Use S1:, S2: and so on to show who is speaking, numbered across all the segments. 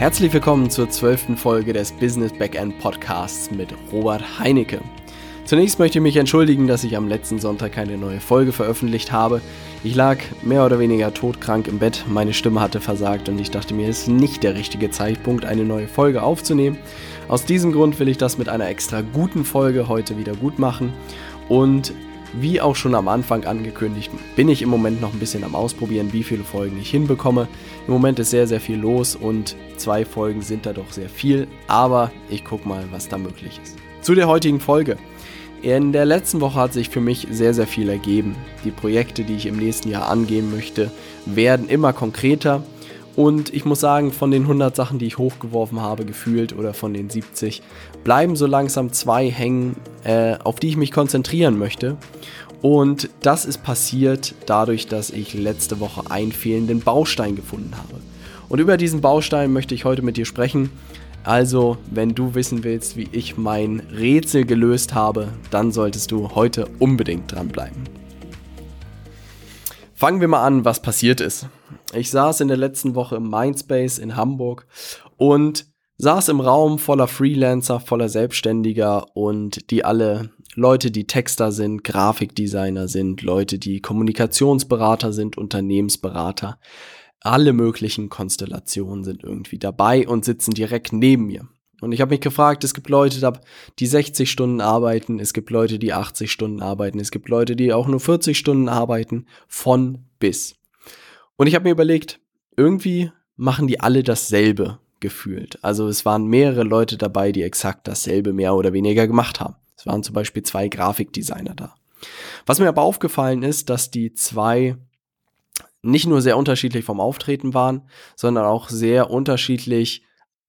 S1: Herzlich willkommen zur zwölften Folge des Business Backend Podcasts mit Robert Heinecke. Zunächst möchte ich mich entschuldigen, dass ich am letzten Sonntag keine neue Folge veröffentlicht habe. Ich lag mehr oder weniger todkrank im Bett, meine Stimme hatte versagt und ich dachte mir, es ist nicht der richtige Zeitpunkt, eine neue Folge aufzunehmen. Aus diesem Grund will ich das mit einer extra guten Folge heute wieder gut machen und wie auch schon am Anfang angekündigt, bin ich im Moment noch ein bisschen am Ausprobieren, wie viele Folgen ich hinbekomme. Im Moment ist sehr, sehr viel los und zwei Folgen sind da doch sehr viel, aber ich gucke mal, was da möglich ist. Zu der heutigen Folge. In der letzten Woche hat sich für mich sehr, sehr viel ergeben. Die Projekte, die ich im nächsten Jahr angehen möchte, werden immer konkreter. Und ich muss sagen, von den 100 Sachen, die ich hochgeworfen habe, gefühlt, oder von den 70, bleiben so langsam zwei hängen, äh, auf die ich mich konzentrieren möchte. Und das ist passiert dadurch, dass ich letzte Woche einen fehlenden Baustein gefunden habe. Und über diesen Baustein möchte ich heute mit dir sprechen. Also, wenn du wissen willst, wie ich mein Rätsel gelöst habe, dann solltest du heute unbedingt dranbleiben. Fangen wir mal an, was passiert ist. Ich saß in der letzten Woche im Mindspace in Hamburg und saß im Raum voller Freelancer, voller Selbstständiger und die alle Leute, die Texter sind, Grafikdesigner sind, Leute, die Kommunikationsberater sind, Unternehmensberater. Alle möglichen Konstellationen sind irgendwie dabei und sitzen direkt neben mir. Und ich habe mich gefragt, es gibt Leute, die 60 Stunden arbeiten, es gibt Leute, die 80 Stunden arbeiten, es gibt Leute, die auch nur 40 Stunden arbeiten, von bis. Und ich habe mir überlegt, irgendwie machen die alle dasselbe gefühlt. Also es waren mehrere Leute dabei, die exakt dasselbe mehr oder weniger gemacht haben. Es waren zum Beispiel zwei Grafikdesigner da. Was mir aber aufgefallen ist, dass die zwei nicht nur sehr unterschiedlich vom Auftreten waren, sondern auch sehr unterschiedlich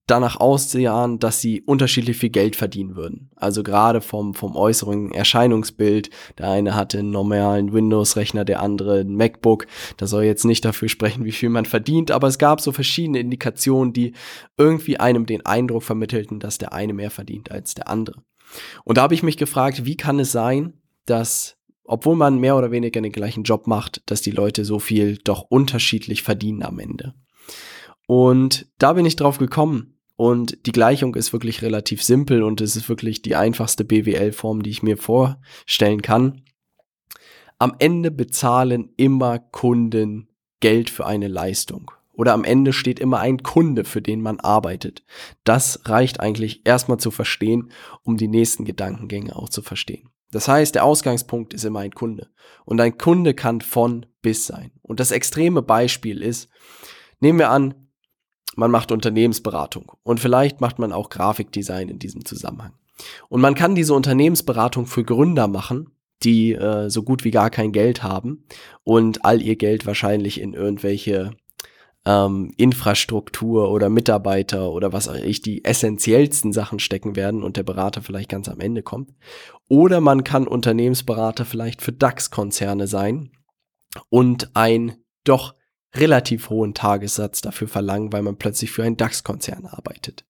S1: danach aussehen, dass sie unterschiedlich viel Geld verdienen würden. Also gerade vom, vom äußeren Erscheinungsbild. Der eine hatte einen normalen Windows-Rechner, der andere ein MacBook. Das soll jetzt nicht dafür sprechen, wie viel man verdient, aber es gab so verschiedene Indikationen, die irgendwie einem den Eindruck vermittelten, dass der eine mehr verdient als der andere. Und da habe ich mich gefragt, wie kann es sein, dass obwohl man mehr oder weniger den gleichen Job macht, dass die Leute so viel doch unterschiedlich verdienen am Ende. Und da bin ich drauf gekommen. Und die Gleichung ist wirklich relativ simpel und es ist wirklich die einfachste BWL-Form, die ich mir vorstellen kann. Am Ende bezahlen immer Kunden Geld für eine Leistung. Oder am Ende steht immer ein Kunde, für den man arbeitet. Das reicht eigentlich erstmal zu verstehen, um die nächsten Gedankengänge auch zu verstehen. Das heißt, der Ausgangspunkt ist immer ein Kunde. Und ein Kunde kann von bis sein. Und das extreme Beispiel ist, nehmen wir an, man macht Unternehmensberatung und vielleicht macht man auch Grafikdesign in diesem Zusammenhang. Und man kann diese Unternehmensberatung für Gründer machen, die äh, so gut wie gar kein Geld haben und all ihr Geld wahrscheinlich in irgendwelche ähm, Infrastruktur oder Mitarbeiter oder was auch ich die essentiellsten Sachen stecken werden und der Berater vielleicht ganz am Ende kommt. Oder man kann Unternehmensberater vielleicht für DAX-Konzerne sein und ein doch relativ hohen Tagessatz dafür verlangen, weil man plötzlich für einen DAX-Konzern arbeitet.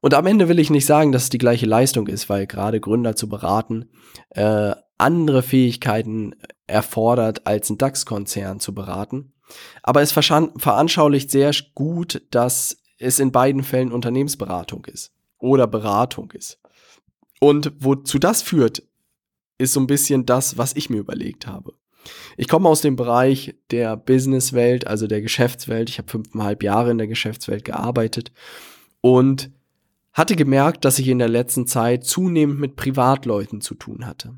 S1: Und am Ende will ich nicht sagen, dass es die gleiche Leistung ist, weil gerade Gründer zu beraten äh, andere Fähigkeiten erfordert, als ein DAX-Konzern zu beraten. Aber es veranschaulicht sehr gut, dass es in beiden Fällen Unternehmensberatung ist oder Beratung ist. Und wozu das führt, ist so ein bisschen das, was ich mir überlegt habe. Ich komme aus dem Bereich der Businesswelt, also der Geschäftswelt. Ich habe fünfeinhalb Jahre in der Geschäftswelt gearbeitet und hatte gemerkt, dass ich in der letzten Zeit zunehmend mit Privatleuten zu tun hatte.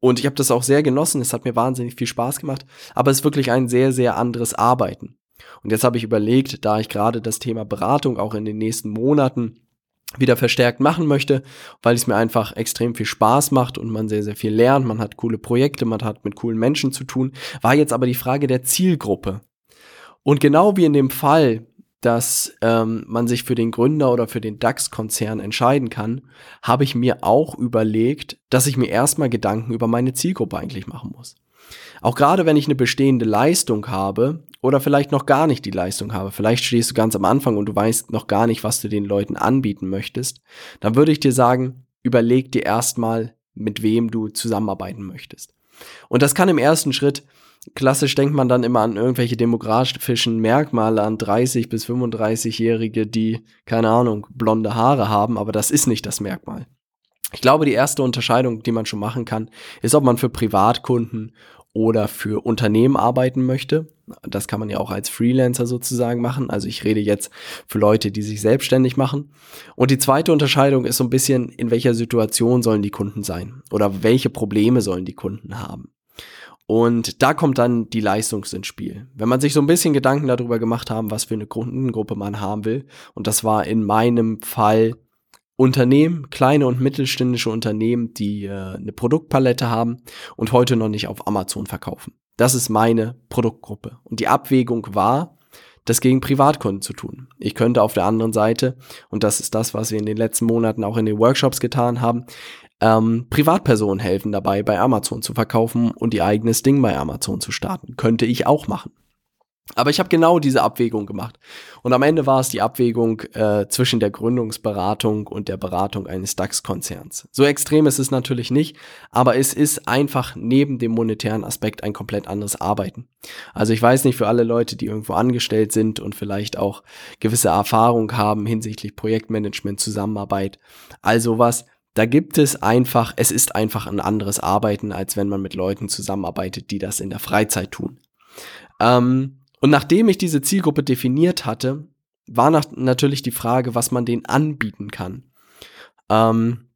S1: Und ich habe das auch sehr genossen, es hat mir wahnsinnig viel Spaß gemacht, aber es ist wirklich ein sehr, sehr anderes Arbeiten. Und jetzt habe ich überlegt, da ich gerade das Thema Beratung auch in den nächsten Monaten wieder verstärkt machen möchte, weil es mir einfach extrem viel Spaß macht und man sehr, sehr viel lernt, man hat coole Projekte, man hat mit coolen Menschen zu tun, war jetzt aber die Frage der Zielgruppe. Und genau wie in dem Fall dass ähm, man sich für den Gründer oder für den DAX-Konzern entscheiden kann, habe ich mir auch überlegt, dass ich mir erstmal Gedanken über meine Zielgruppe eigentlich machen muss. Auch gerade wenn ich eine bestehende Leistung habe oder vielleicht noch gar nicht die Leistung habe, vielleicht stehst du ganz am Anfang und du weißt noch gar nicht, was du den Leuten anbieten möchtest, dann würde ich dir sagen, überleg dir erstmal, mit wem du zusammenarbeiten möchtest. Und das kann im ersten Schritt klassisch denkt man dann immer an irgendwelche demografischen Merkmale, an 30 bis 35-Jährige, die, keine Ahnung, blonde Haare haben, aber das ist nicht das Merkmal. Ich glaube, die erste Unterscheidung, die man schon machen kann, ist, ob man für Privatkunden oder für Unternehmen arbeiten möchte. Das kann man ja auch als Freelancer sozusagen machen. Also ich rede jetzt für Leute, die sich selbstständig machen. Und die zweite Unterscheidung ist so ein bisschen, in welcher Situation sollen die Kunden sein oder welche Probleme sollen die Kunden haben. Und da kommt dann die Leistung ins Spiel. Wenn man sich so ein bisschen Gedanken darüber gemacht haben, was für eine Kundengruppe man haben will, und das war in meinem Fall Unternehmen, kleine und mittelständische Unternehmen, die äh, eine Produktpalette haben und heute noch nicht auf Amazon verkaufen. Das ist meine Produktgruppe. Und die Abwägung war, das gegen Privatkunden zu tun. Ich könnte auf der anderen Seite, und das ist das, was wir in den letzten Monaten auch in den Workshops getan haben, ähm, Privatpersonen helfen dabei, bei Amazon zu verkaufen und ihr eigenes Ding bei Amazon zu starten. Könnte ich auch machen. Aber ich habe genau diese Abwägung gemacht. Und am Ende war es die Abwägung äh, zwischen der Gründungsberatung und der Beratung eines DAX-Konzerns. So extrem ist es natürlich nicht, aber es ist einfach neben dem monetären Aspekt ein komplett anderes Arbeiten. Also ich weiß nicht für alle Leute, die irgendwo angestellt sind und vielleicht auch gewisse Erfahrung haben hinsichtlich Projektmanagement, Zusammenarbeit, also was. Da gibt es einfach, es ist einfach ein anderes Arbeiten, als wenn man mit Leuten zusammenarbeitet, die das in der Freizeit tun. Ähm, und nachdem ich diese Zielgruppe definiert hatte, war nach, natürlich die Frage, was man denen anbieten kann. Ähm,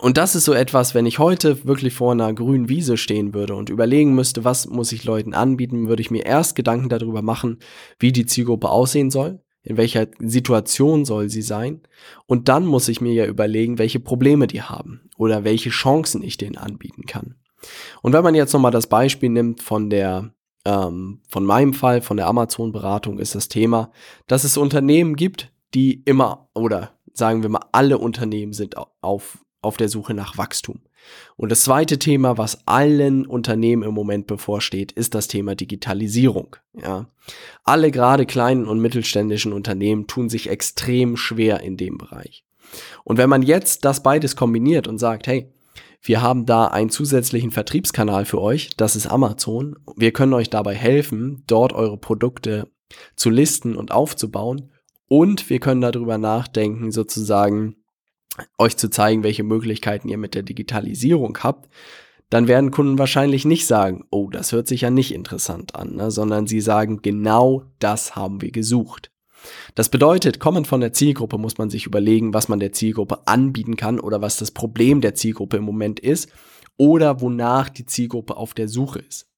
S1: und das ist so etwas, wenn ich heute wirklich vor einer grünen Wiese stehen würde und überlegen müsste, was muss ich Leuten anbieten, würde ich mir erst Gedanken darüber machen, wie die Zielgruppe aussehen soll, in welcher Situation soll sie sein. Und dann muss ich mir ja überlegen, welche Probleme die haben oder welche Chancen ich denen anbieten kann. Und wenn man jetzt nochmal das Beispiel nimmt von der ähm, von meinem Fall, von der Amazon-Beratung, ist das Thema, dass es Unternehmen gibt, die immer, oder sagen wir mal, alle Unternehmen sind auf, auf der Suche nach Wachstum. Und das zweite Thema, was allen Unternehmen im Moment bevorsteht, ist das Thema Digitalisierung. Ja. Alle gerade kleinen und mittelständischen Unternehmen tun sich extrem schwer in dem Bereich. Und wenn man jetzt das beides kombiniert und sagt, hey, wir haben da einen zusätzlichen Vertriebskanal für euch, das ist Amazon. Wir können euch dabei helfen, dort eure Produkte zu listen und aufzubauen. Und wir können darüber nachdenken, sozusagen euch zu zeigen, welche Möglichkeiten ihr mit der Digitalisierung habt. Dann werden Kunden wahrscheinlich nicht sagen, oh, das hört sich ja nicht interessant an, ne? sondern sie sagen, genau das haben wir gesucht. Das bedeutet, kommend von der Zielgruppe muss man sich überlegen, was man der Zielgruppe anbieten kann oder was das Problem der Zielgruppe im Moment ist oder wonach die Zielgruppe auf der Suche ist.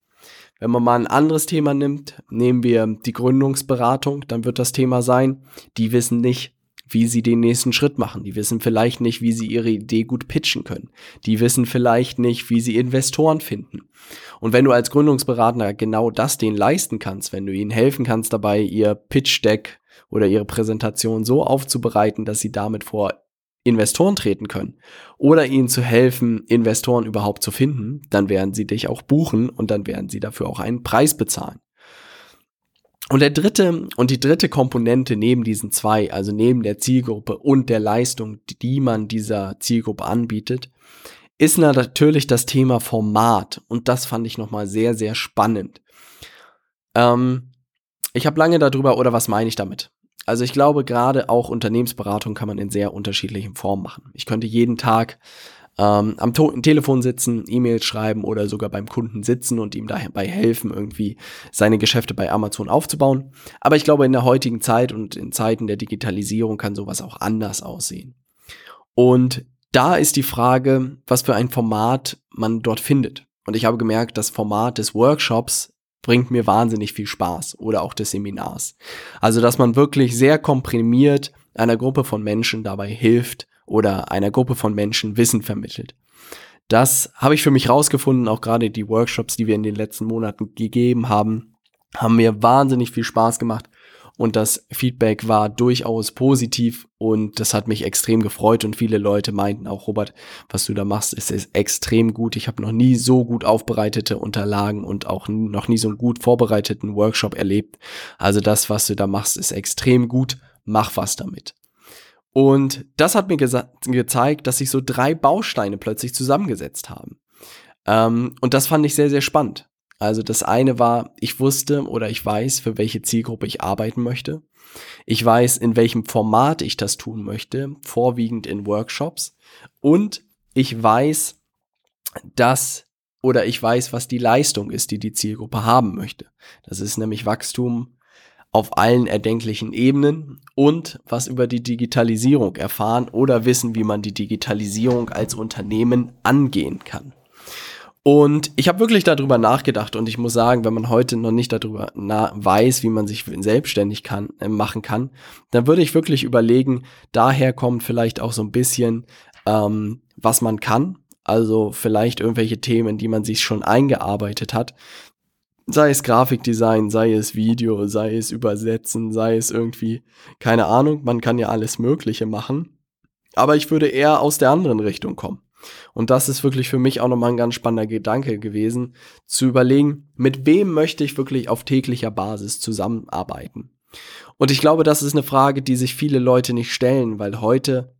S1: Wenn man mal ein anderes Thema nimmt, nehmen wir die Gründungsberatung, dann wird das Thema sein, die wissen nicht, wie sie den nächsten Schritt machen. Die wissen vielleicht nicht, wie sie ihre Idee gut pitchen können. Die wissen vielleicht nicht, wie sie Investoren finden. Und wenn du als Gründungsberater genau das denen leisten kannst, wenn du ihnen helfen kannst dabei, ihr Pitch Deck oder ihre Präsentation so aufzubereiten, dass sie damit vor Investoren treten können oder ihnen zu helfen, Investoren überhaupt zu finden, dann werden sie dich auch buchen und dann werden sie dafür auch einen Preis bezahlen. Und der dritte und die dritte Komponente neben diesen zwei, also neben der Zielgruppe und der Leistung, die man dieser Zielgruppe anbietet, ist natürlich das Thema Format und das fand ich nochmal sehr, sehr spannend. Ähm, ich habe lange darüber, oder was meine ich damit? Also ich glaube, gerade auch Unternehmensberatung kann man in sehr unterschiedlichen Formen machen. Ich könnte jeden Tag ähm, am Telefon sitzen, E-Mails schreiben oder sogar beim Kunden sitzen und ihm dabei helfen, irgendwie seine Geschäfte bei Amazon aufzubauen. Aber ich glaube, in der heutigen Zeit und in Zeiten der Digitalisierung kann sowas auch anders aussehen. Und da ist die Frage, was für ein Format man dort findet. Und ich habe gemerkt, das Format des Workshops bringt mir wahnsinnig viel Spaß oder auch des Seminars. Also, dass man wirklich sehr komprimiert einer Gruppe von Menschen dabei hilft oder einer Gruppe von Menschen Wissen vermittelt. Das habe ich für mich rausgefunden, auch gerade die Workshops, die wir in den letzten Monaten gegeben haben, haben mir wahnsinnig viel Spaß gemacht und das Feedback war durchaus positiv und das hat mich extrem gefreut und viele Leute meinten auch, Robert, was du da machst, ist, ist extrem gut. Ich habe noch nie so gut aufbereitete Unterlagen und auch noch nie so einen gut vorbereiteten Workshop erlebt. Also das, was du da machst, ist extrem gut. Mach was damit. Und das hat mir gezeigt, dass sich so drei Bausteine plötzlich zusammengesetzt haben. Ähm, und das fand ich sehr, sehr spannend. Also das eine war, ich wusste oder ich weiß, für welche Zielgruppe ich arbeiten möchte. Ich weiß, in welchem Format ich das tun möchte, vorwiegend in Workshops. Und ich weiß, dass oder ich weiß, was die Leistung ist, die die Zielgruppe haben möchte. Das ist nämlich Wachstum auf allen erdenklichen Ebenen und was über die Digitalisierung erfahren oder wissen, wie man die Digitalisierung als Unternehmen angehen kann. Und ich habe wirklich darüber nachgedacht und ich muss sagen, wenn man heute noch nicht darüber weiß, wie man sich selbstständig kann, äh, machen kann, dann würde ich wirklich überlegen, daher kommt vielleicht auch so ein bisschen, ähm, was man kann. Also vielleicht irgendwelche Themen, die man sich schon eingearbeitet hat. Sei es Grafikdesign, sei es Video, sei es Übersetzen, sei es irgendwie, keine Ahnung, man kann ja alles Mögliche machen. Aber ich würde eher aus der anderen Richtung kommen. Und das ist wirklich für mich auch nochmal ein ganz spannender Gedanke gewesen, zu überlegen, mit wem möchte ich wirklich auf täglicher Basis zusammenarbeiten. Und ich glaube, das ist eine Frage, die sich viele Leute nicht stellen, weil heute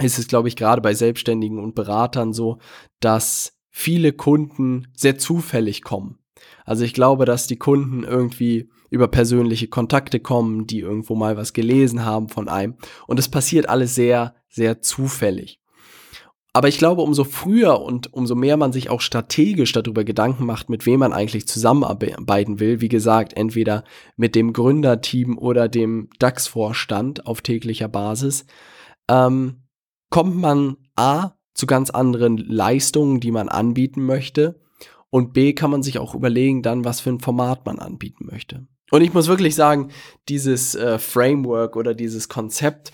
S1: ist es, glaube ich, gerade bei Selbstständigen und Beratern so, dass viele Kunden sehr zufällig kommen. Also ich glaube, dass die Kunden irgendwie über persönliche Kontakte kommen, die irgendwo mal was gelesen haben von einem. Und es passiert alles sehr, sehr zufällig. Aber ich glaube, umso früher und umso mehr man sich auch strategisch darüber Gedanken macht, mit wem man eigentlich zusammenarbeiten will, wie gesagt, entweder mit dem Gründerteam oder dem DAX-Vorstand auf täglicher Basis, ähm, kommt man A zu ganz anderen Leistungen, die man anbieten möchte. Und B kann man sich auch überlegen, dann, was für ein Format man anbieten möchte. Und ich muss wirklich sagen, dieses äh, Framework oder dieses Konzept,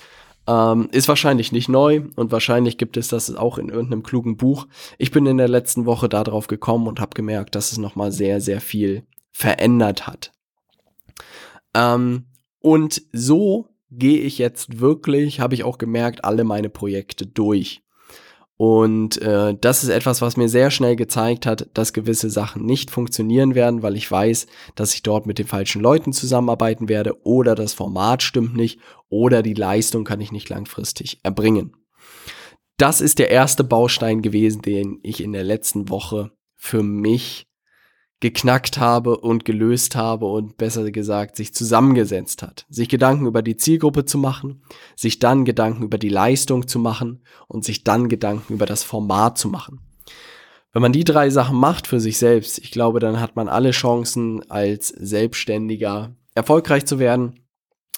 S1: ähm, ist wahrscheinlich nicht neu und wahrscheinlich gibt es das auch in irgendeinem klugen Buch. Ich bin in der letzten Woche darauf gekommen und habe gemerkt, dass es nochmal sehr, sehr viel verändert hat. Ähm, und so gehe ich jetzt wirklich, habe ich auch gemerkt, alle meine Projekte durch. Und äh, das ist etwas, was mir sehr schnell gezeigt hat, dass gewisse Sachen nicht funktionieren werden, weil ich weiß, dass ich dort mit den falschen Leuten zusammenarbeiten werde oder das Format stimmt nicht oder die Leistung kann ich nicht langfristig erbringen. Das ist der erste Baustein gewesen, den ich in der letzten Woche für mich geknackt habe und gelöst habe und besser gesagt sich zusammengesetzt hat. Sich Gedanken über die Zielgruppe zu machen, sich dann Gedanken über die Leistung zu machen und sich dann Gedanken über das Format zu machen. Wenn man die drei Sachen macht für sich selbst, ich glaube, dann hat man alle Chancen als Selbstständiger erfolgreich zu werden,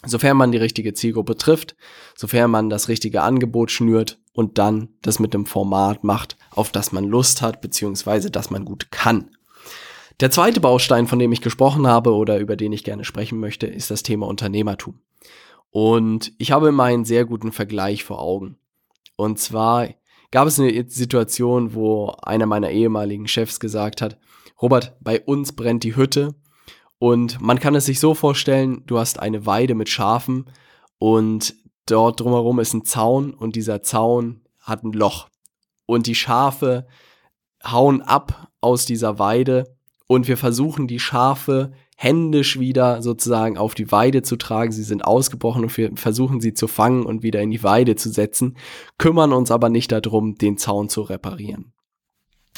S1: sofern man die richtige Zielgruppe trifft, sofern man das richtige Angebot schnürt und dann das mit dem Format macht, auf das man Lust hat, beziehungsweise das man gut kann. Der zweite Baustein, von dem ich gesprochen habe oder über den ich gerne sprechen möchte, ist das Thema Unternehmertum. Und ich habe immer einen sehr guten Vergleich vor Augen. Und zwar gab es eine Situation, wo einer meiner ehemaligen Chefs gesagt hat, Robert, bei uns brennt die Hütte und man kann es sich so vorstellen, du hast eine Weide mit Schafen und dort drumherum ist ein Zaun und dieser Zaun hat ein Loch. Und die Schafe hauen ab aus dieser Weide und wir versuchen die Schafe händisch wieder sozusagen auf die Weide zu tragen. Sie sind ausgebrochen und wir versuchen sie zu fangen und wieder in die Weide zu setzen, kümmern uns aber nicht darum, den Zaun zu reparieren.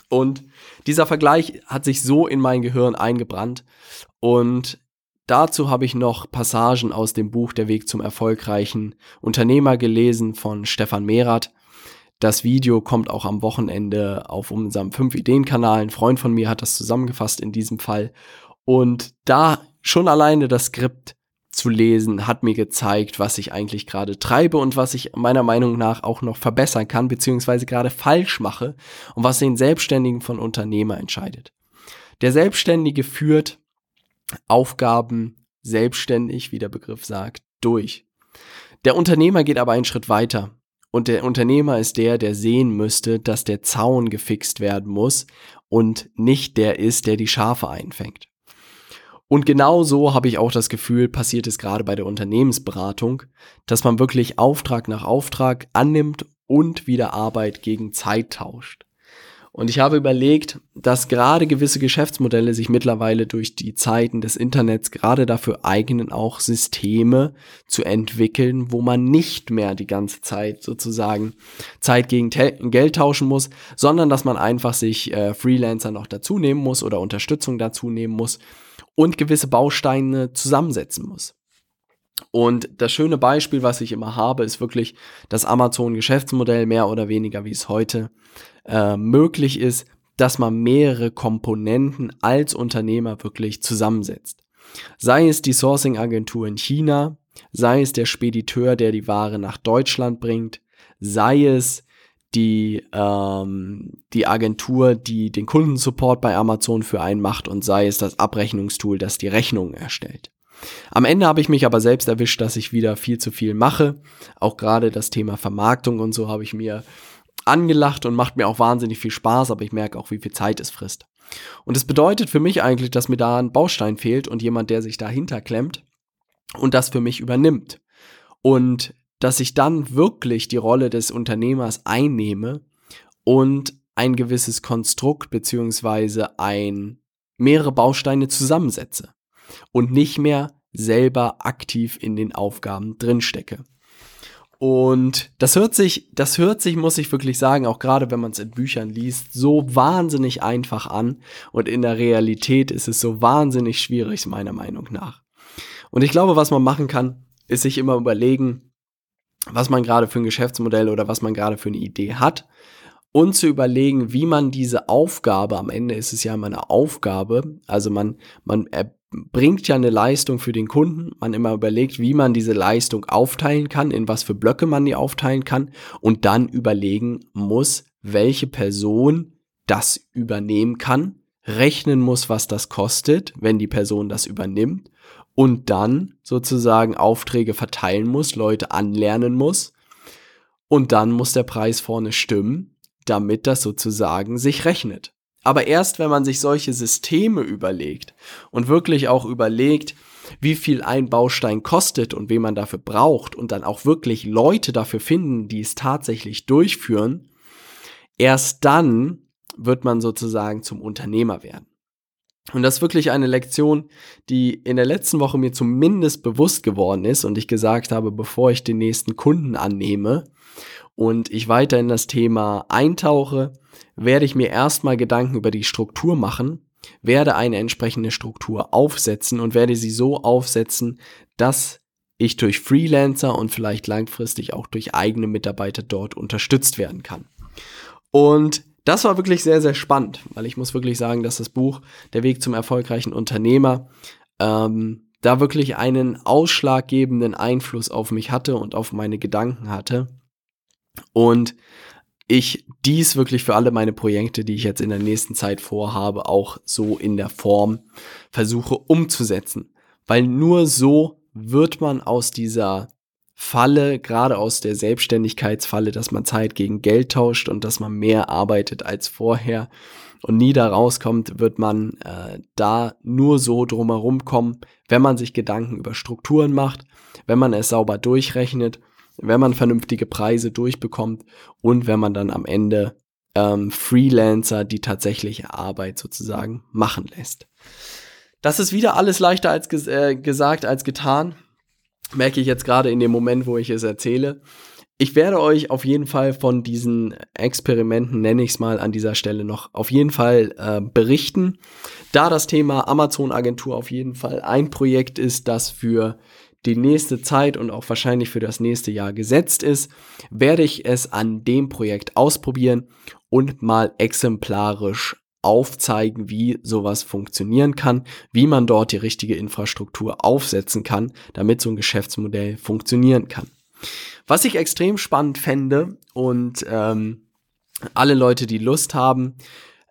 S1: Und dieser Vergleich hat sich so in mein Gehirn eingebrannt und dazu habe ich noch Passagen aus dem Buch Der Weg zum erfolgreichen Unternehmer gelesen von Stefan Merath. Das Video kommt auch am Wochenende auf unserem 5-Ideen-Kanal. Ein Freund von mir hat das zusammengefasst in diesem Fall. Und da schon alleine das Skript zu lesen, hat mir gezeigt, was ich eigentlich gerade treibe und was ich meiner Meinung nach auch noch verbessern kann, beziehungsweise gerade falsch mache und was den Selbstständigen von Unternehmer entscheidet. Der Selbstständige führt Aufgaben selbstständig, wie der Begriff sagt, durch. Der Unternehmer geht aber einen Schritt weiter und der Unternehmer ist der, der sehen müsste, dass der Zaun gefixt werden muss und nicht der ist, der die Schafe einfängt. Und genau so habe ich auch das Gefühl, passiert es gerade bei der Unternehmensberatung, dass man wirklich Auftrag nach Auftrag annimmt und wieder Arbeit gegen Zeit tauscht. Und ich habe überlegt, dass gerade gewisse Geschäftsmodelle sich mittlerweile durch die Zeiten des Internets gerade dafür eignen, auch Systeme zu entwickeln, wo man nicht mehr die ganze Zeit sozusagen Zeit gegen Geld tauschen muss, sondern dass man einfach sich äh, Freelancer noch dazu nehmen muss oder Unterstützung dazu nehmen muss und gewisse Bausteine zusammensetzen muss. Und das schöne Beispiel, was ich immer habe, ist wirklich das Amazon-Geschäftsmodell, mehr oder weniger wie es heute äh, möglich ist, dass man mehrere Komponenten als Unternehmer wirklich zusammensetzt. Sei es die Sourcing-Agentur in China, sei es der Spediteur, der die Ware nach Deutschland bringt, sei es die, ähm, die Agentur, die den Kundensupport bei Amazon für einen macht und sei es das Abrechnungstool, das die Rechnungen erstellt. Am Ende habe ich mich aber selbst erwischt, dass ich wieder viel zu viel mache. Auch gerade das Thema Vermarktung und so habe ich mir angelacht und macht mir auch wahnsinnig viel Spaß, aber ich merke auch, wie viel Zeit es frisst. Und es bedeutet für mich eigentlich, dass mir da ein Baustein fehlt und jemand, der sich dahinter klemmt und das für mich übernimmt. Und dass ich dann wirklich die Rolle des Unternehmers einnehme und ein gewisses Konstrukt beziehungsweise ein mehrere Bausteine zusammensetze und nicht mehr selber aktiv in den Aufgaben drinstecke. Und das hört sich, das hört sich, muss ich wirklich sagen, auch gerade wenn man es in Büchern liest, so wahnsinnig einfach an. Und in der Realität ist es so wahnsinnig schwierig, meiner Meinung nach. Und ich glaube, was man machen kann, ist sich immer überlegen, was man gerade für ein Geschäftsmodell oder was man gerade für eine Idee hat und zu überlegen, wie man diese Aufgabe, am Ende ist es ja immer eine Aufgabe, also man, man bringt ja eine Leistung für den Kunden, man immer überlegt, wie man diese Leistung aufteilen kann, in was für Blöcke man die aufteilen kann und dann überlegen muss, welche Person das übernehmen kann, rechnen muss, was das kostet, wenn die Person das übernimmt und dann sozusagen Aufträge verteilen muss, Leute anlernen muss und dann muss der Preis vorne stimmen damit das sozusagen sich rechnet. Aber erst wenn man sich solche Systeme überlegt und wirklich auch überlegt, wie viel ein Baustein kostet und wen man dafür braucht und dann auch wirklich Leute dafür finden, die es tatsächlich durchführen, erst dann wird man sozusagen zum Unternehmer werden. Und das ist wirklich eine Lektion, die in der letzten Woche mir zumindest bewusst geworden ist und ich gesagt habe, bevor ich den nächsten Kunden annehme und ich weiter in das Thema eintauche, werde ich mir erstmal Gedanken über die Struktur machen, werde eine entsprechende Struktur aufsetzen und werde sie so aufsetzen, dass ich durch Freelancer und vielleicht langfristig auch durch eigene Mitarbeiter dort unterstützt werden kann. Und das war wirklich sehr, sehr spannend, weil ich muss wirklich sagen, dass das Buch Der Weg zum erfolgreichen Unternehmer ähm, da wirklich einen ausschlaggebenden Einfluss auf mich hatte und auf meine Gedanken hatte. Und ich dies wirklich für alle meine Projekte, die ich jetzt in der nächsten Zeit vorhabe, auch so in der Form versuche umzusetzen. Weil nur so wird man aus dieser Falle, gerade aus der Selbstständigkeitsfalle, dass man Zeit gegen Geld tauscht und dass man mehr arbeitet als vorher und nie da rauskommt, wird man äh, da nur so drumherum kommen, wenn man sich Gedanken über Strukturen macht, wenn man es sauber durchrechnet wenn man vernünftige Preise durchbekommt und wenn man dann am Ende ähm, Freelancer die tatsächliche Arbeit sozusagen machen lässt. Das ist wieder alles leichter als ges äh, gesagt als getan. Merke ich jetzt gerade in dem Moment, wo ich es erzähle. Ich werde euch auf jeden Fall von diesen Experimenten, nenne ich es mal an dieser Stelle noch, auf jeden Fall äh, berichten. Da das Thema Amazon-Agentur auf jeden Fall ein Projekt ist, das für die nächste Zeit und auch wahrscheinlich für das nächste Jahr gesetzt ist, werde ich es an dem Projekt ausprobieren und mal exemplarisch aufzeigen, wie sowas funktionieren kann, wie man dort die richtige Infrastruktur aufsetzen kann, damit so ein Geschäftsmodell funktionieren kann. Was ich extrem spannend fände und ähm, alle Leute, die Lust haben,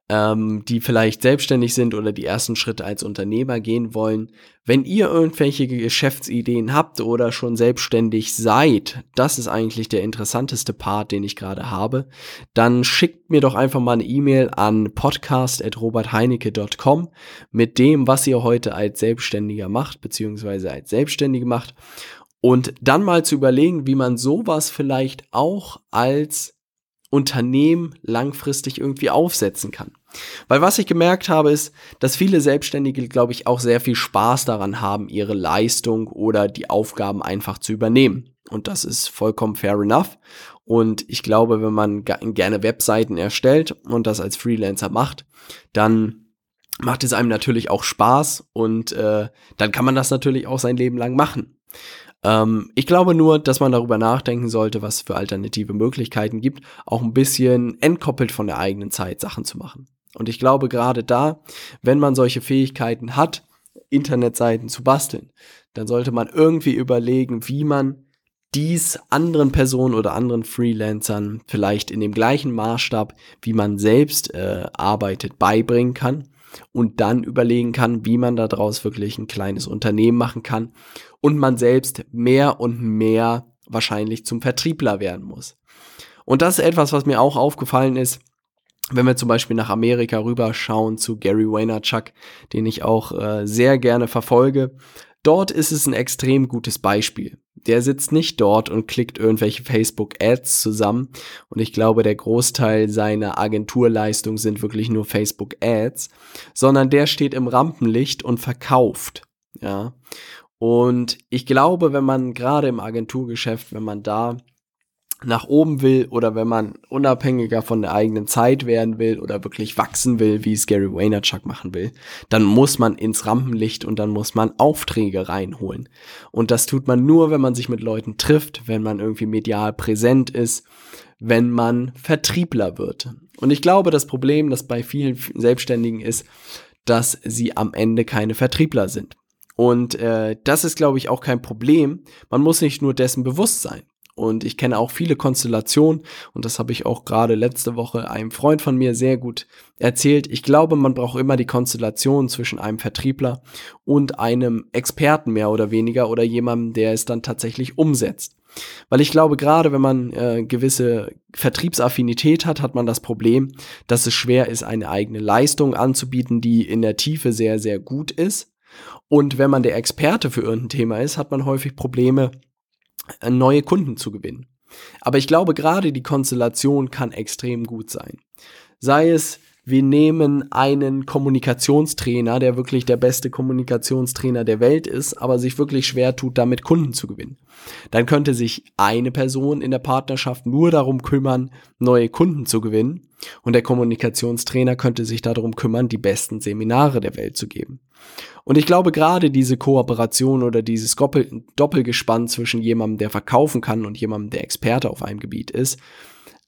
S1: ähm, die vielleicht selbstständig sind oder die ersten Schritte als Unternehmer gehen wollen. Wenn ihr irgendwelche Geschäftsideen habt oder schon selbstständig seid, das ist eigentlich der interessanteste Part, den ich gerade habe, dann schickt mir doch einfach mal eine E-Mail an podcast.robertheinecke.com mit dem, was ihr heute als Selbstständiger macht, beziehungsweise als Selbstständige macht. Und dann mal zu überlegen, wie man sowas vielleicht auch als Unternehmen langfristig irgendwie aufsetzen kann. Weil was ich gemerkt habe, ist, dass viele Selbstständige, glaube ich, auch sehr viel Spaß daran haben, ihre Leistung oder die Aufgaben einfach zu übernehmen. Und das ist vollkommen fair enough. Und ich glaube, wenn man gerne Webseiten erstellt und das als Freelancer macht, dann macht es einem natürlich auch Spaß und äh, dann kann man das natürlich auch sein Leben lang machen. Ähm, ich glaube nur, dass man darüber nachdenken sollte, was für alternative Möglichkeiten gibt, auch ein bisschen entkoppelt von der eigenen Zeit Sachen zu machen. Und ich glaube gerade da, wenn man solche Fähigkeiten hat, Internetseiten zu basteln, dann sollte man irgendwie überlegen, wie man dies anderen Personen oder anderen Freelancern vielleicht in dem gleichen Maßstab, wie man selbst äh, arbeitet, beibringen kann und dann überlegen kann, wie man daraus wirklich ein kleines Unternehmen machen kann und man selbst mehr und mehr wahrscheinlich zum Vertriebler werden muss. Und das ist etwas, was mir auch aufgefallen ist, wenn wir zum Beispiel nach Amerika rüberschauen zu Gary Vaynerchuk, den ich auch äh, sehr gerne verfolge. Dort ist es ein extrem gutes Beispiel. Der sitzt nicht dort und klickt irgendwelche Facebook-Ads zusammen. Und ich glaube, der Großteil seiner Agenturleistung sind wirklich nur Facebook-Ads, sondern der steht im Rampenlicht und verkauft. Ja. Und ich glaube, wenn man gerade im Agenturgeschäft, wenn man da nach oben will oder wenn man unabhängiger von der eigenen Zeit werden will oder wirklich wachsen will, wie es Gary Vaynerchuk machen will, dann muss man ins Rampenlicht und dann muss man Aufträge reinholen. Und das tut man nur, wenn man sich mit Leuten trifft, wenn man irgendwie medial präsent ist, wenn man Vertriebler wird. Und ich glaube, das Problem, das bei vielen Selbstständigen ist, dass sie am Ende keine Vertriebler sind. Und äh, das ist, glaube ich, auch kein Problem. Man muss nicht nur dessen bewusst sein. Und ich kenne auch viele Konstellationen und das habe ich auch gerade letzte Woche einem Freund von mir sehr gut erzählt. Ich glaube, man braucht immer die Konstellation zwischen einem Vertriebler und einem Experten mehr oder weniger oder jemandem, der es dann tatsächlich umsetzt. Weil ich glaube, gerade wenn man äh, gewisse Vertriebsaffinität hat, hat man das Problem, dass es schwer ist, eine eigene Leistung anzubieten, die in der Tiefe sehr, sehr gut ist. Und wenn man der Experte für irgendein Thema ist, hat man häufig Probleme, neue Kunden zu gewinnen. Aber ich glaube, gerade die Konstellation kann extrem gut sein. Sei es, wir nehmen einen Kommunikationstrainer, der wirklich der beste Kommunikationstrainer der Welt ist, aber sich wirklich schwer tut, damit Kunden zu gewinnen. Dann könnte sich eine Person in der Partnerschaft nur darum kümmern, neue Kunden zu gewinnen und der Kommunikationstrainer könnte sich darum kümmern, die besten Seminare der Welt zu geben. Und ich glaube, gerade diese Kooperation oder dieses Doppelgespann zwischen jemandem, der verkaufen kann und jemandem, der Experte auf einem Gebiet ist,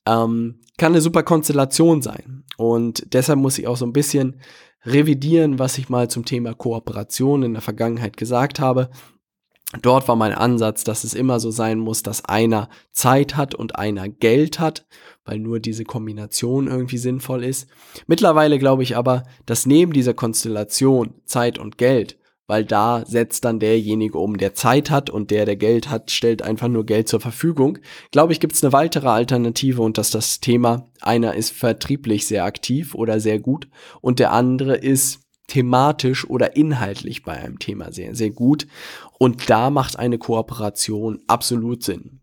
S1: ähm, kann eine super Konstellation sein. Und deshalb muss ich auch so ein bisschen revidieren, was ich mal zum Thema Kooperation in der Vergangenheit gesagt habe. Dort war mein Ansatz, dass es immer so sein muss, dass einer Zeit hat und einer Geld hat, weil nur diese Kombination irgendwie sinnvoll ist. Mittlerweile glaube ich aber, dass neben dieser Konstellation Zeit und Geld weil da setzt dann derjenige um, der Zeit hat und der, der Geld hat, stellt einfach nur Geld zur Verfügung. Glaube ich, gibt es eine weitere Alternative und dass das Thema, einer ist vertrieblich sehr aktiv oder sehr gut und der andere ist thematisch oder inhaltlich bei einem Thema sehr, sehr gut. Und da macht eine Kooperation absolut Sinn.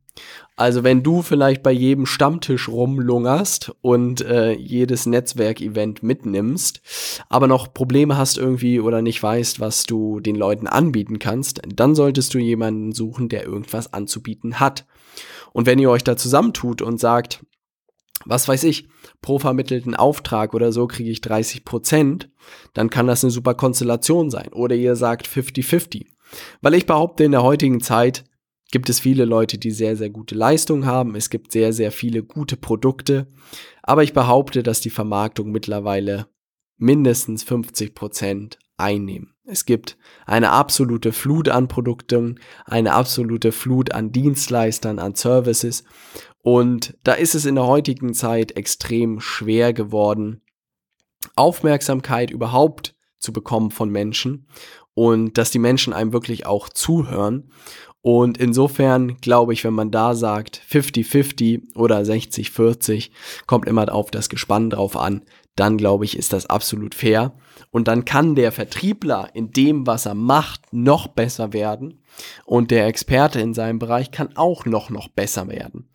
S1: Also wenn du vielleicht bei jedem Stammtisch rumlungerst und äh, jedes Netzwerkevent mitnimmst, aber noch Probleme hast irgendwie oder nicht weißt, was du den Leuten anbieten kannst, dann solltest du jemanden suchen, der irgendwas anzubieten hat. Und wenn ihr euch da zusammentut und sagt, was weiß ich, pro vermittelten Auftrag oder so kriege ich 30 Prozent, dann kann das eine super Konstellation sein. Oder ihr sagt 50-50. Weil ich behaupte, in der heutigen Zeit gibt es viele Leute, die sehr, sehr gute Leistung haben. Es gibt sehr, sehr viele gute Produkte. Aber ich behaupte, dass die Vermarktung mittlerweile mindestens 50 Prozent einnehmen. Es gibt eine absolute Flut an Produkten, eine absolute Flut an Dienstleistern, an Services. Und da ist es in der heutigen Zeit extrem schwer geworden, Aufmerksamkeit überhaupt zu bekommen von Menschen und dass die Menschen einem wirklich auch zuhören. Und insofern glaube ich, wenn man da sagt 50-50 oder 60-40, kommt immer auf das Gespann drauf an, dann glaube ich, ist das absolut fair. Und dann kann der Vertriebler in dem, was er macht, noch besser werden. Und der Experte in seinem Bereich kann auch noch, noch besser werden.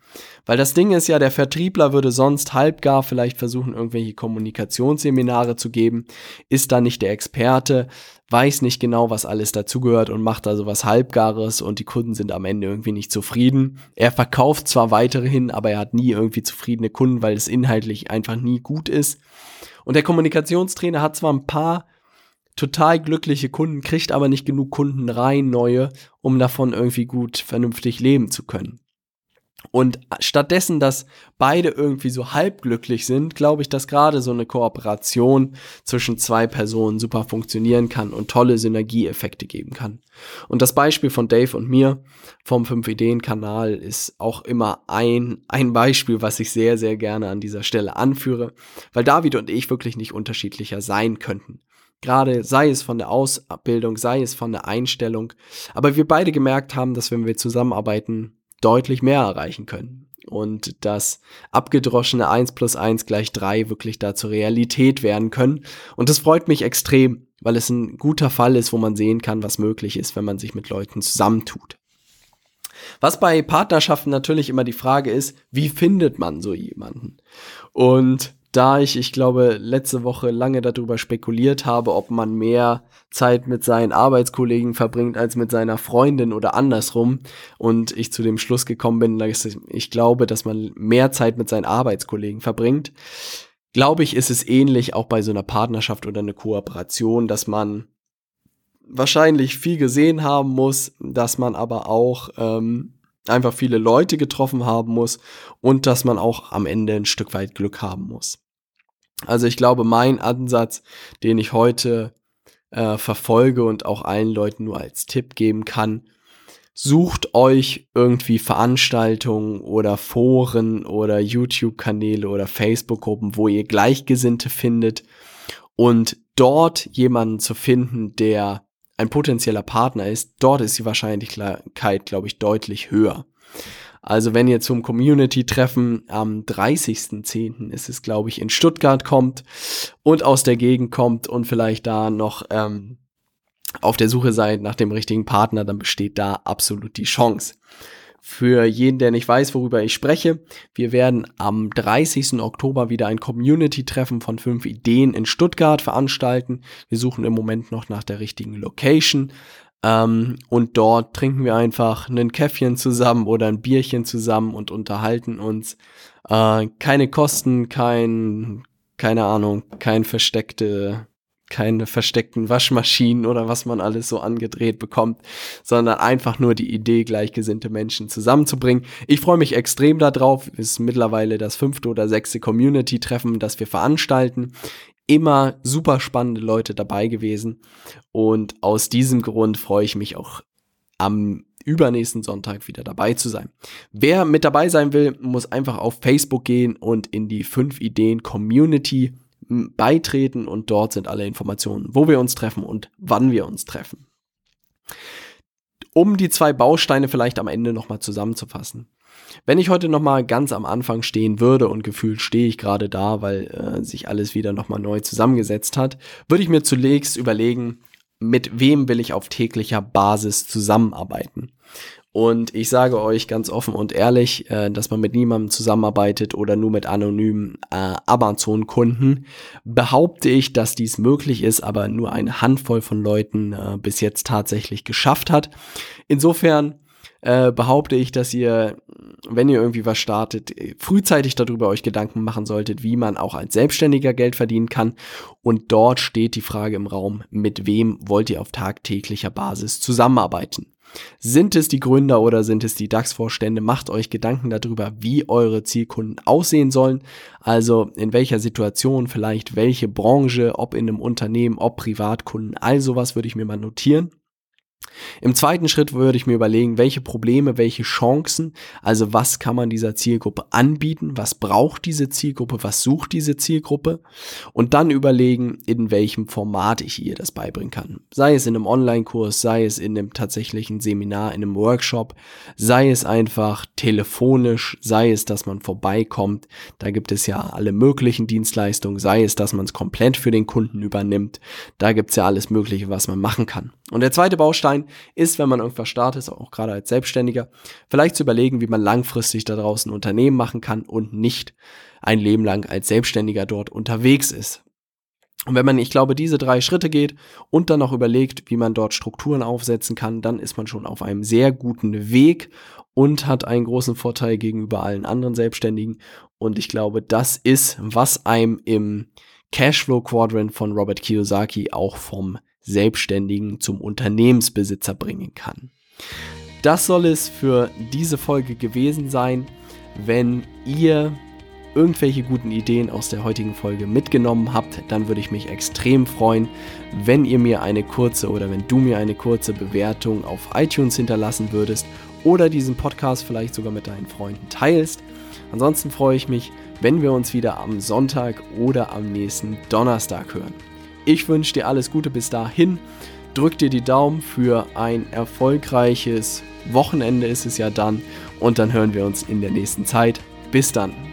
S1: Weil das Ding ist ja, der Vertriebler würde sonst halbgar vielleicht versuchen, irgendwelche Kommunikationsseminare zu geben, ist da nicht der Experte, weiß nicht genau, was alles dazugehört und macht da sowas Halbgares und die Kunden sind am Ende irgendwie nicht zufrieden. Er verkauft zwar weiterhin, aber er hat nie irgendwie zufriedene Kunden, weil es inhaltlich einfach nie gut ist. Und der Kommunikationstrainer hat zwar ein paar total glückliche Kunden, kriegt aber nicht genug Kunden rein, neue, um davon irgendwie gut, vernünftig leben zu können. Und stattdessen, dass beide irgendwie so halbglücklich sind, glaube ich, dass gerade so eine Kooperation zwischen zwei Personen super funktionieren kann und tolle Synergieeffekte geben kann. Und das Beispiel von Dave und mir vom 5-Ideen-Kanal ist auch immer ein, ein Beispiel, was ich sehr, sehr gerne an dieser Stelle anführe, weil David und ich wirklich nicht unterschiedlicher sein könnten. Gerade sei es von der Ausbildung, sei es von der Einstellung. Aber wir beide gemerkt haben, dass wenn wir zusammenarbeiten, deutlich mehr erreichen können. Und dass abgedroschene 1 plus 1 gleich 3 wirklich da zur Realität werden können. Und das freut mich extrem, weil es ein guter Fall ist, wo man sehen kann, was möglich ist, wenn man sich mit Leuten zusammentut. Was bei Partnerschaften natürlich immer die Frage ist, wie findet man so jemanden? Und da ich, ich glaube, letzte Woche lange darüber spekuliert habe, ob man mehr Zeit mit seinen Arbeitskollegen verbringt als mit seiner Freundin oder andersrum und ich zu dem Schluss gekommen bin, dass ich glaube, dass man mehr Zeit mit seinen Arbeitskollegen verbringt, glaube ich, ist es ähnlich auch bei so einer Partnerschaft oder einer Kooperation, dass man wahrscheinlich viel gesehen haben muss, dass man aber auch ähm, einfach viele Leute getroffen haben muss und dass man auch am Ende ein Stück weit Glück haben muss. Also ich glaube, mein Ansatz, den ich heute äh, verfolge und auch allen Leuten nur als Tipp geben kann, sucht euch irgendwie Veranstaltungen oder Foren oder YouTube-Kanäle oder Facebook-Gruppen, wo ihr Gleichgesinnte findet und dort jemanden zu finden, der ein potenzieller Partner ist, dort ist die Wahrscheinlichkeit, glaube ich, deutlich höher. Also wenn ihr zum Community-Treffen am 30.10. ist es, glaube ich, in Stuttgart kommt und aus der Gegend kommt und vielleicht da noch ähm, auf der Suche seid nach dem richtigen Partner, dann besteht da absolut die Chance. Für jeden, der nicht weiß, worüber ich spreche, wir werden am 30. Oktober wieder ein Community-Treffen von fünf Ideen in Stuttgart veranstalten. Wir suchen im Moment noch nach der richtigen Location. Ähm, und dort trinken wir einfach ein Käffchen zusammen oder ein Bierchen zusammen und unterhalten uns. Äh, keine Kosten, kein, keine Ahnung, kein versteckte keine versteckten Waschmaschinen oder was man alles so angedreht bekommt, sondern einfach nur die Idee, gleichgesinnte Menschen zusammenzubringen. Ich freue mich extrem darauf. Ist mittlerweile das fünfte oder sechste Community-Treffen, das wir veranstalten. Immer super spannende Leute dabei gewesen. Und aus diesem Grund freue ich mich auch am übernächsten Sonntag wieder dabei zu sein. Wer mit dabei sein will, muss einfach auf Facebook gehen und in die 5 Ideen Community beitreten und dort sind alle Informationen, wo wir uns treffen und wann wir uns treffen. Um die zwei Bausteine vielleicht am Ende nochmal zusammenzufassen. Wenn ich heute nochmal ganz am Anfang stehen würde und gefühlt stehe ich gerade da, weil äh, sich alles wieder nochmal neu zusammengesetzt hat, würde ich mir zunächst überlegen, mit wem will ich auf täglicher Basis zusammenarbeiten. Und ich sage euch ganz offen und ehrlich, äh, dass man mit niemandem zusammenarbeitet oder nur mit anonymen äh, Amazon-Kunden, behaupte ich, dass dies möglich ist, aber nur eine Handvoll von Leuten äh, bis jetzt tatsächlich geschafft hat. Insofern äh, behaupte ich, dass ihr, wenn ihr irgendwie was startet, frühzeitig darüber euch Gedanken machen solltet, wie man auch als Selbstständiger Geld verdienen kann. Und dort steht die Frage im Raum, mit wem wollt ihr auf tagtäglicher Basis zusammenarbeiten? Sind es die Gründer oder sind es die DAX-Vorstände? Macht euch Gedanken darüber, wie eure Zielkunden aussehen sollen. Also in welcher Situation, vielleicht welche Branche, ob in einem Unternehmen, ob Privatkunden. All sowas würde ich mir mal notieren. Im zweiten Schritt würde ich mir überlegen, welche Probleme, welche Chancen, also was kann man dieser Zielgruppe anbieten, was braucht diese Zielgruppe, was sucht diese Zielgruppe und dann überlegen, in welchem Format ich ihr das beibringen kann. Sei es in einem Online-Kurs, sei es in einem tatsächlichen Seminar, in einem Workshop, sei es einfach telefonisch, sei es, dass man vorbeikommt. Da gibt es ja alle möglichen Dienstleistungen, sei es, dass man es komplett für den Kunden übernimmt. Da gibt es ja alles Mögliche, was man machen kann. Und der zweite Baustein ist, wenn man irgendwas startet, auch gerade als Selbstständiger, vielleicht zu überlegen, wie man langfristig da draußen Unternehmen machen kann und nicht ein Leben lang als Selbstständiger dort unterwegs ist. Und wenn man, ich glaube, diese drei Schritte geht und dann noch überlegt, wie man dort Strukturen aufsetzen kann, dann ist man schon auf einem sehr guten Weg und hat einen großen Vorteil gegenüber allen anderen Selbstständigen. Und ich glaube, das ist, was einem im Cashflow Quadrant von Robert Kiyosaki auch vom Selbstständigen zum Unternehmensbesitzer bringen kann. Das soll es für diese Folge gewesen sein. Wenn ihr irgendwelche guten Ideen aus der heutigen Folge mitgenommen habt, dann würde ich mich extrem freuen, wenn ihr mir eine kurze oder wenn du mir eine kurze Bewertung auf iTunes hinterlassen würdest oder diesen Podcast vielleicht sogar mit deinen Freunden teilst. Ansonsten freue ich mich, wenn wir uns wieder am Sonntag oder am nächsten Donnerstag hören. Ich wünsche dir alles Gute bis dahin. Drück dir die Daumen für ein erfolgreiches Wochenende ist es ja dann und dann hören wir uns in der nächsten Zeit. Bis dann.